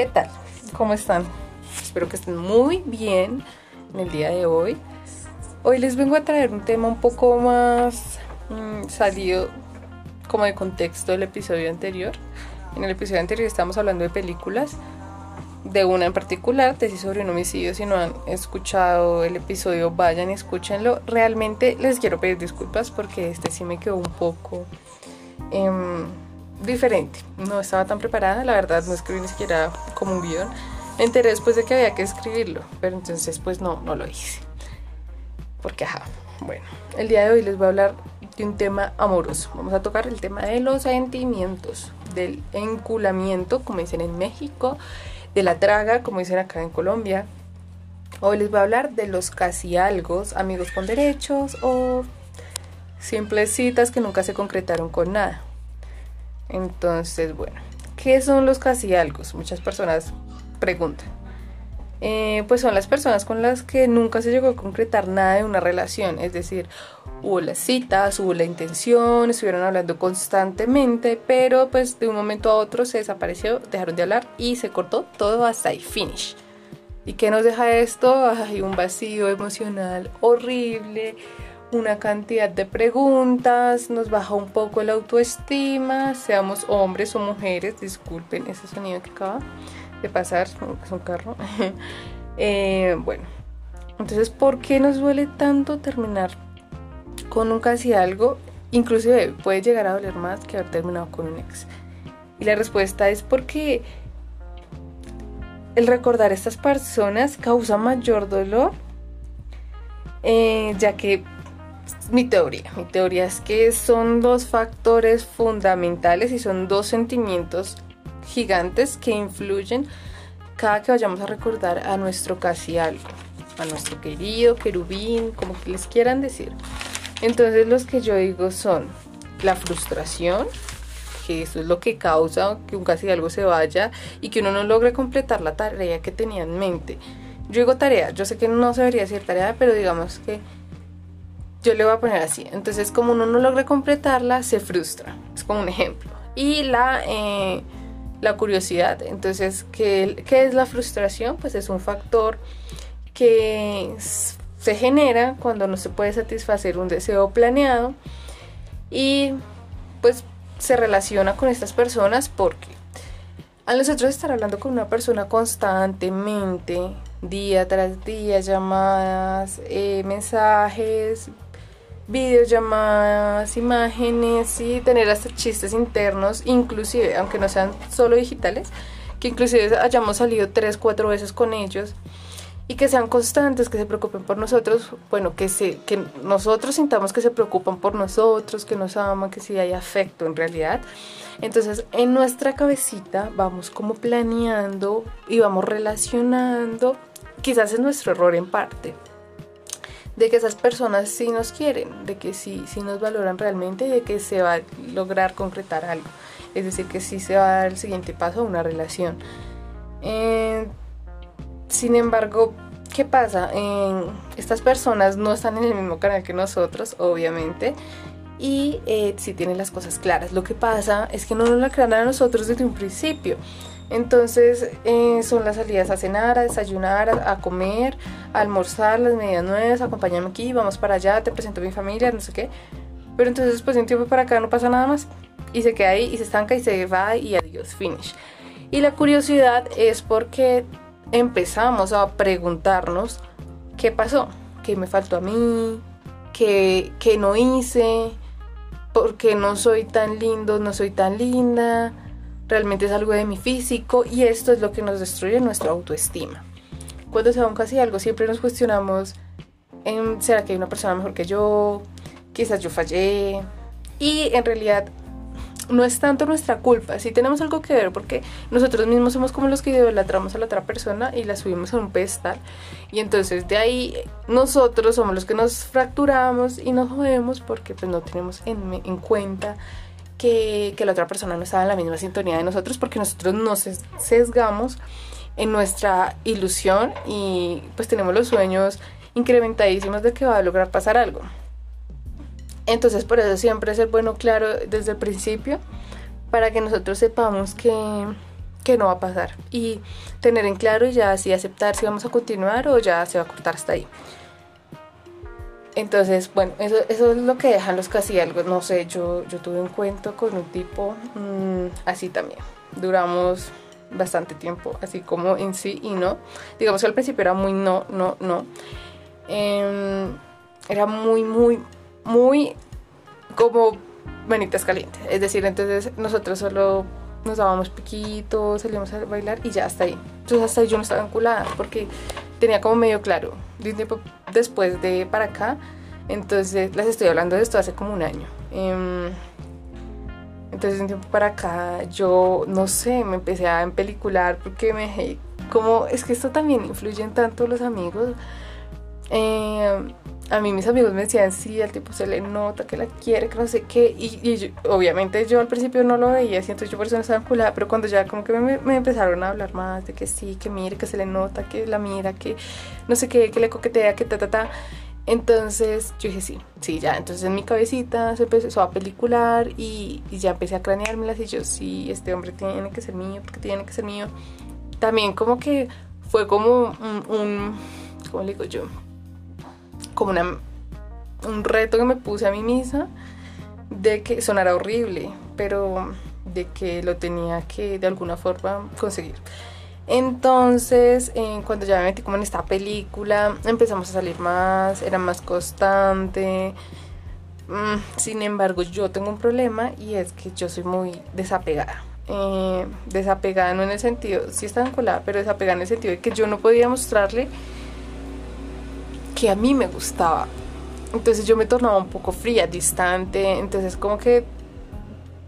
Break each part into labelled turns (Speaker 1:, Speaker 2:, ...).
Speaker 1: ¿Qué tal? ¿Cómo están? Espero que estén muy bien en el día de hoy. Hoy les vengo a traer un tema un poco más mmm, salido como de contexto del episodio anterior. En el episodio anterior estamos hablando de películas, de una en particular, tesis sobre un homicidio. Si no han escuchado el episodio, vayan y escúchenlo. Realmente les quiero pedir disculpas porque este sí me quedó un poco eh, diferente. No estaba tan preparada, la verdad, no escribí ni siquiera como un guion. Me enteré después de que había que escribirlo, pero entonces pues no, no lo hice. Porque ajá, bueno, el día de hoy les voy a hablar de un tema amoroso. Vamos a tocar el tema de los sentimientos, del enculamiento, como dicen en México, de la traga, como dicen acá en Colombia. Hoy les voy a hablar de los casi algo, amigos con derechos o simples citas que nunca se concretaron con nada. Entonces, bueno, ¿qué son los casi algo? Muchas personas preguntan. Eh, pues son las personas con las que nunca se llegó a concretar nada de una relación, es decir, hubo las citas, hubo la intención, estuvieron hablando constantemente, pero pues de un momento a otro se desapareció, dejaron de hablar y se cortó todo hasta ahí, finish. ¿Y qué nos deja esto? Hay un vacío emocional horrible, una cantidad de preguntas, nos baja un poco la autoestima, seamos hombres o mujeres, disculpen ese sonido que acaba de pasar, es un carro. eh, bueno, entonces, ¿por qué nos duele tanto terminar con un casi algo? Inclusive puede llegar a doler más que haber terminado con un ex. Y la respuesta es porque el recordar a estas personas causa mayor dolor, eh, ya que mi teoría. Mi teoría es que son dos factores fundamentales y son dos sentimientos gigantes que influyen cada que vayamos a recordar a nuestro casi algo, a nuestro querido querubín, como que les quieran decir. Entonces los que yo digo son la frustración, que eso es lo que causa que un casi algo se vaya y que uno no logre completar la tarea que tenía en mente. Yo digo tarea, yo sé que no se debería decir tarea, pero digamos que yo le voy a poner así. Entonces, como uno no logra completarla, se frustra. Es como un ejemplo. Y la, eh, la curiosidad. Entonces, ¿qué, ¿qué es la frustración? Pues es un factor que se genera cuando no se puede satisfacer un deseo planeado. Y pues se relaciona con estas personas porque al nosotros estar hablando con una persona constantemente, día tras día, llamadas, eh, mensajes, videollamadas, imágenes y tener hasta chistes internos, inclusive, aunque no sean solo digitales, que inclusive hayamos salido tres, cuatro veces con ellos y que sean constantes, que se preocupen por nosotros, bueno, que, se, que nosotros sintamos que se preocupan por nosotros, que nos aman, que sí hay afecto en realidad. Entonces, en nuestra cabecita vamos como planeando y vamos relacionando, quizás es nuestro error en parte, de que esas personas sí nos quieren, de que sí, sí nos valoran realmente y de que se va a lograr concretar algo. Es decir, que sí se va a dar el siguiente paso a una relación. Eh, sin embargo, ¿qué pasa? Eh, estas personas no están en el mismo canal que nosotros, obviamente, y eh, sí tienen las cosas claras. Lo que pasa es que no nos la aclaran a nosotros desde un principio. Entonces eh, son las salidas a cenar, a desayunar, a, comer, a almorzar, las medidas nuevas, acompáñame aquí, vamos para allá, te presento a mi familia, no sé qué. Pero entonces después de un tiempo para acá no pasa nada más. Y se queda ahí y se estanca y se va y adiós, finish. Y la curiosidad es porque empezamos a preguntarnos qué pasó, qué me faltó a mí, qué, qué no hice, por qué no soy tan lindo, no soy tan linda realmente es algo de mi físico y esto es lo que nos destruye nuestra autoestima. Cuando se va un casi algo siempre nos cuestionamos, ¿será que hay una persona mejor que yo? Quizás yo fallé. Y en realidad no es tanto nuestra culpa, sí tenemos algo que ver porque nosotros mismos somos como los que idolatramos a la otra persona y la subimos a un pedestal y entonces de ahí nosotros somos los que nos fracturamos y nos jodemos porque pues no tenemos en, en cuenta que, la otra persona no estaba en la misma sintonía de nosotros porque nosotros nos sesgamos en nuestra ilusión y pues tenemos los sueños incrementadísimos de que va a lograr pasar algo. Entonces por eso siempre es el bueno claro desde el principio para que nosotros sepamos que, que no va a pasar y tener en claro y ya así aceptar si vamos a continuar o ya se va a cortar hasta ahí. Entonces, bueno, eso, eso es lo que dejan los casi algo. No sé, yo, yo tuve un cuento con un tipo mmm, así también. Duramos bastante tiempo, así como en sí y no. Digamos que al principio era muy no, no, no. Eh, era muy, muy, muy como manitas calientes. Es decir, entonces nosotros solo nos dábamos piquitos, salíamos a bailar y ya hasta ahí. Entonces hasta ahí yo no estaba enculada porque tenía como medio claro. De un después de para acá, entonces les estoy hablando de esto hace como un año. Eh, entonces un tiempo para acá yo, no sé, me empecé a empelicular porque me dejé como, es que esto también influye en tanto los amigos. Eh, a mí mis amigos me decían, sí, al tipo se le nota que la quiere, que no sé qué. Y, obviamente yo al principio no lo veía, siento yo por eso no estaba enculada, pero cuando ya como que me, empezaron a hablar más de que sí, que mire, que se le nota, que la mira, que no sé qué, que le coquetea, que ta, ta, ta. Entonces yo dije, sí, sí, ya. Entonces en mi cabecita se empezó a pelicular y, y ya empecé a craneármelas y yo, sí, este hombre tiene que ser mío, porque tiene que ser mío. También como que fue como un, un ¿cómo le digo yo? Como un reto que me puse a mí misma de que sonara horrible, pero de que lo tenía que de alguna forma conseguir. Entonces, eh, cuando ya me metí como en esta película, empezamos a salir más, era más constante. Mm, sin embargo, yo tengo un problema y es que yo soy muy desapegada. Eh, desapegada no en el sentido, sí estaba encolada, pero desapegada en el sentido de que yo no podía mostrarle que a mí me gustaba. Entonces yo me tornaba un poco fría, distante, entonces como que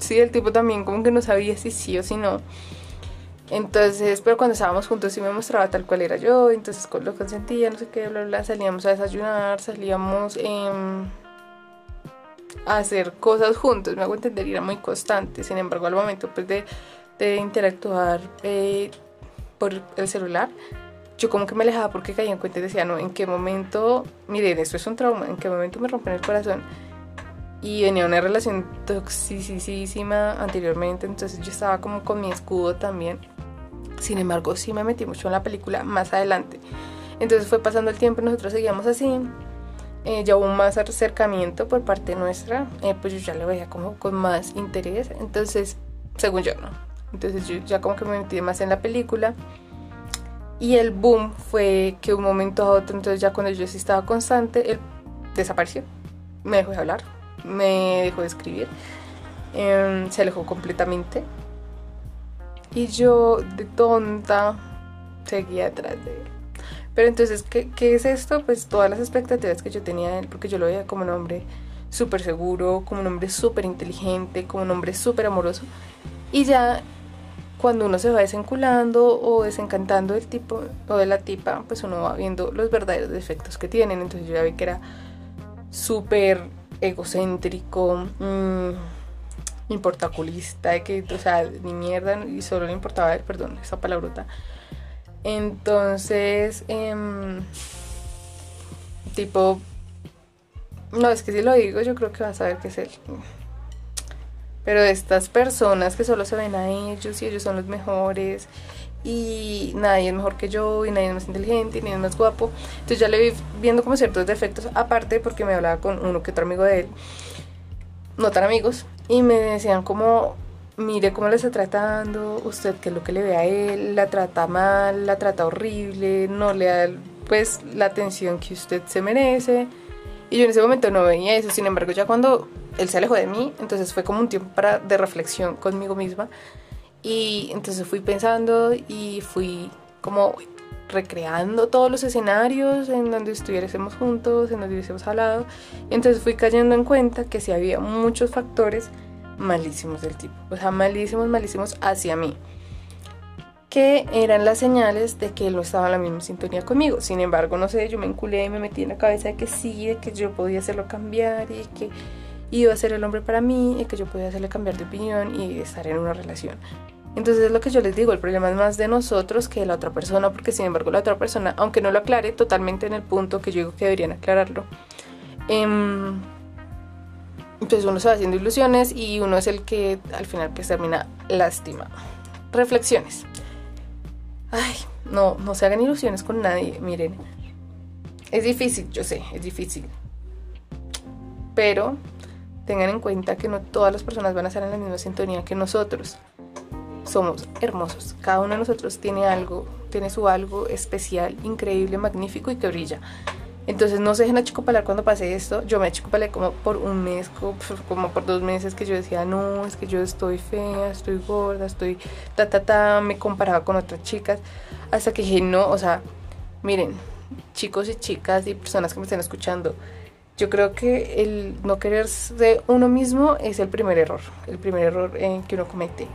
Speaker 1: sí, el tipo también como que no sabía si sí o si no. Entonces, pero cuando estábamos juntos sí me mostraba tal cual era yo, entonces lo consentía, no sé qué, bla, bla, salíamos a desayunar, salíamos eh, a hacer cosas juntos, me hago entender, era muy constante, sin embargo al momento pues de, de interactuar eh, por el celular, yo como que me alejaba porque caía en cuenta y decía, no, ¿en qué momento, miren, esto es un trauma, ¿en qué momento me rompen el corazón? Y venía una relación toxicísima anteriormente, entonces yo estaba como con mi escudo también. Sin embargo, sí me metí mucho en la película más adelante. Entonces fue pasando el tiempo nosotros seguíamos así. Eh, ya hubo más acercamiento por parte nuestra, eh, pues yo ya lo veía como con más interés. Entonces, según yo, ¿no? Entonces yo ya como que me metí más en la película. Y el boom fue que un momento a otro, entonces ya cuando yo sí estaba constante, él desapareció. Me dejó de hablar, me dejó de escribir, eh, se alejó completamente. Y yo de tonta seguía atrás de él. Pero entonces, ¿qué, ¿qué, es esto? Pues todas las expectativas que yo tenía de él, porque yo lo veía como un hombre súper seguro, como un hombre súper inteligente, como un hombre súper amoroso. Y ya cuando uno se va desenculando o desencantando del tipo o de la tipa, pues uno va viendo los verdaderos defectos que tienen. Entonces yo ya vi que era súper egocéntrico, mmm, importaculista, de que, o sea, ni mierda, y solo le importaba él, perdón, esa palabrota. Entonces, eh, tipo, no, es que si lo digo, yo creo que vas a ver que es él. Pero estas personas que solo se ven a ellos y ellos son los mejores y nadie es mejor que yo y nadie es más inteligente y nadie es más guapo. Entonces ya le vi viendo como ciertos defectos, aparte porque me hablaba con uno que otro amigo de él, no tan amigos, y me decían como, mire cómo le está tratando, usted qué es lo que le ve a él, la trata mal, la trata horrible, no le da pues la atención que usted se merece. Y yo en ese momento no veía eso, sin embargo ya cuando él se alejó de mí, entonces fue como un tiempo para, de reflexión conmigo misma. Y entonces fui pensando y fui como recreando todos los escenarios en donde estuviésemos juntos, en donde hubiésemos hablado. Y entonces fui cayendo en cuenta que sí había muchos factores malísimos del tipo, o sea, malísimos, malísimos hacia mí, que eran las señales de que él no estaba en la misma sintonía conmigo. Sin embargo, no sé, yo me enculé y me metí en la cabeza de que sí, de que yo podía hacerlo cambiar y que iba a ser el hombre para mí y que yo podía hacerle cambiar de opinión y estar en una relación. Entonces es lo que yo les digo, el problema es más de nosotros que de la otra persona, porque sin embargo la otra persona, aunque no lo aclare totalmente en el punto que yo digo que deberían aclararlo, eh, entonces uno se va haciendo ilusiones y uno es el que al final pues termina lastimado. reflexiones. Ay, no, no se hagan ilusiones con nadie, miren. Es difícil, yo sé, es difícil. Pero tengan en cuenta que no todas las personas van a estar en la misma sintonía que nosotros. Somos hermosos. Cada uno de nosotros tiene algo, tiene su algo especial, increíble, magnífico y que brilla. Entonces no se dejen achicopalar cuando pase esto. Yo me achicopalé como por un mes, como por dos meses que yo decía, no, es que yo estoy fea, estoy gorda, estoy ta ta ta, me comparaba con otras chicas. Hasta que dije, no, o sea, miren, chicos y chicas y personas que me estén escuchando, yo creo que el no quererse uno mismo es el primer error, el primer error en que uno comete.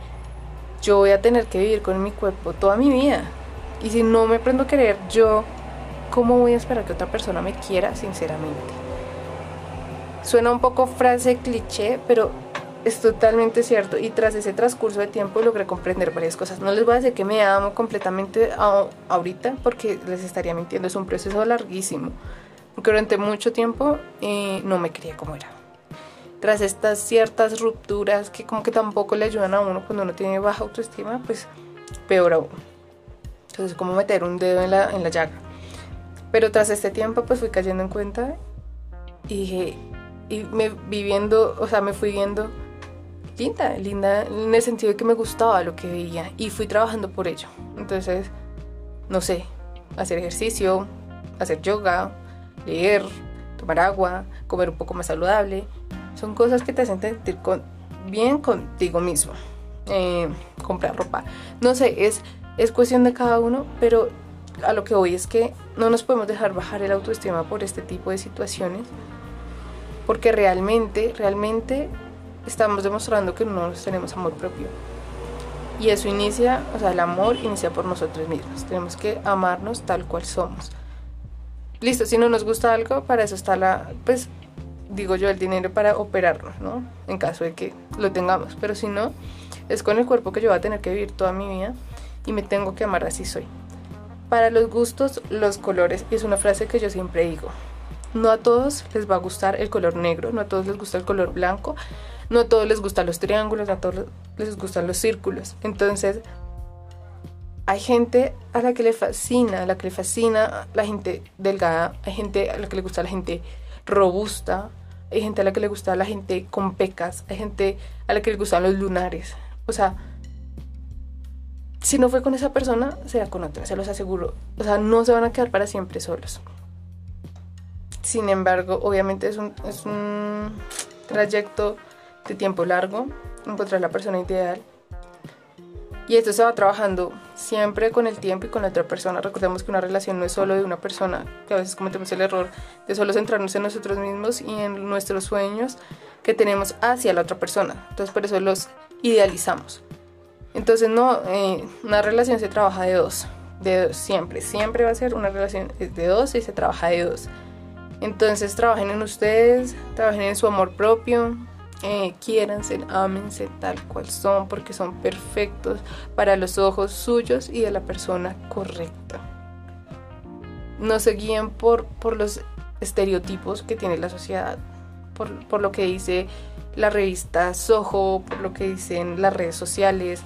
Speaker 1: Yo voy a tener que vivir con mi cuerpo toda mi vida. Y si no me aprendo a querer yo, ¿cómo voy a esperar que otra persona me quiera sinceramente? Suena un poco frase cliché, pero es totalmente cierto. Y tras ese transcurso de tiempo logré comprender varias cosas. No les voy a decir que me amo completamente ahorita porque les estaría mintiendo. Es un proceso larguísimo. Porque durante mucho tiempo eh, no me quería como era. Tras estas ciertas rupturas que como que tampoco le ayudan a uno cuando uno tiene baja autoestima, pues peor aún. Entonces como meter un dedo en la, en la llaga. Pero tras este tiempo pues fui cayendo en cuenta y y me viviendo, o sea, me fui viendo linda, linda en el sentido de que me gustaba lo que veía y fui trabajando por ello. Entonces, no sé, hacer ejercicio, hacer yoga, leer, tomar agua, comer un poco más saludable, son cosas que te hacen sentir bien contigo mismo. Eh, comprar ropa, no sé, es, es cuestión de cada uno, pero a lo que voy es que no nos podemos dejar bajar el autoestima por este tipo de situaciones, porque realmente, realmente estamos demostrando que no tenemos amor propio. Y eso inicia, o sea, el amor inicia por nosotros mismos. Tenemos que amarnos tal cual somos. Listo, si no nos gusta algo, para eso está la, pues, digo yo, el dinero para operarnos, ¿no? En caso de que lo tengamos. Pero si no, es con el cuerpo que yo voy a tener que vivir toda mi vida y me tengo que amar así soy. Para los gustos, los colores, es una frase que yo siempre digo. No a todos les va a gustar el color negro, no a todos les gusta el color blanco, no a todos les gustan los triángulos, no a todos les gustan los círculos. Entonces, hay gente a la que le fascina, a la que le fascina la gente delgada, hay gente a la que le gusta la gente robusta, hay gente a la que le gusta la gente con pecas, hay gente a la que le gustan los lunares. O sea, si no fue con esa persona, será con otra, se los aseguro. O sea, no se van a quedar para siempre solos. Sin embargo, obviamente es un, es un trayecto de tiempo largo, encontrar la persona ideal. Y esto se va trabajando siempre con el tiempo y con la otra persona. Recordemos que una relación no es solo de una persona, que a veces cometemos el error de solo centrarnos en nosotros mismos y en nuestros sueños que tenemos hacia la otra persona. Entonces por eso los idealizamos. Entonces no, eh, una relación se trabaja de dos, de dos, siempre, siempre va a ser una relación de dos y se trabaja de dos. Entonces trabajen en ustedes, trabajen en su amor propio, eh, quiéranse, ámense tal cual son, porque son perfectos para los ojos suyos y de la persona correcta. No se guíen por, por los estereotipos que tiene la sociedad, por, por lo que dice la revista Soho, por lo que dicen las redes sociales,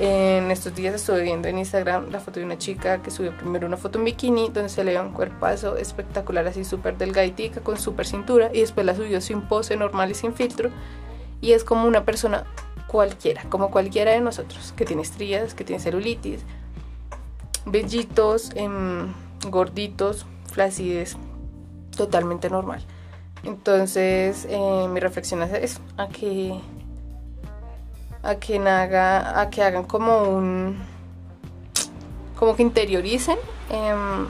Speaker 1: en estos días estuve viendo en Instagram la foto de una chica que subió primero una foto en bikini donde se le ve un cuerpazo espectacular así súper delgaditica con súper cintura y después la subió sin pose normal y sin filtro y es como una persona cualquiera, como cualquiera de nosotros, que tiene estrías, que tiene celulitis, bellitos, em, gorditos, flacidez, totalmente normal. Entonces eh, mi reflexión es eso, a que a que, haga, a que hagan como un como que interioricen em,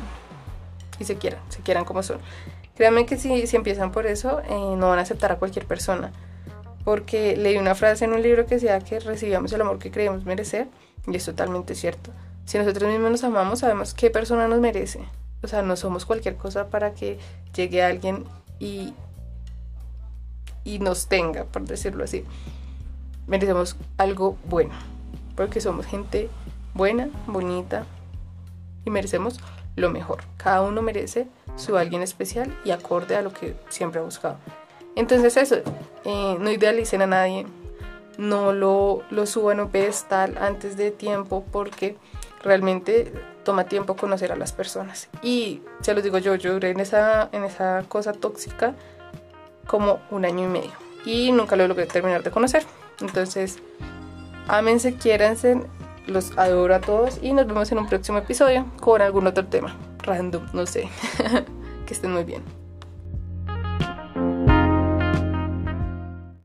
Speaker 1: y se quieran, se quieran como son. Créanme que si, si empiezan por eso, eh, no van a aceptar a cualquier persona. Porque leí una frase en un libro que decía que recibamos el amor que creemos merecer, y es totalmente cierto. Si nosotros mismos nos amamos, sabemos qué persona nos merece. O sea, no somos cualquier cosa para que llegue alguien y, y nos tenga, por decirlo así merecemos algo bueno, porque somos gente buena, bonita y merecemos lo mejor. Cada uno merece su alguien especial y acorde a lo que siempre ha buscado. Entonces eso, eh, no idealicen a nadie, no lo, lo suban a un pedestal antes de tiempo porque realmente toma tiempo conocer a las personas. Y se los digo yo, yo duré en esa, en esa cosa tóxica como un año y medio y nunca lo logré terminar de conocer. Entonces, ámense, quiéranse, los adoro a todos y nos vemos en un próximo episodio con algún otro tema random, no sé. que estén muy bien.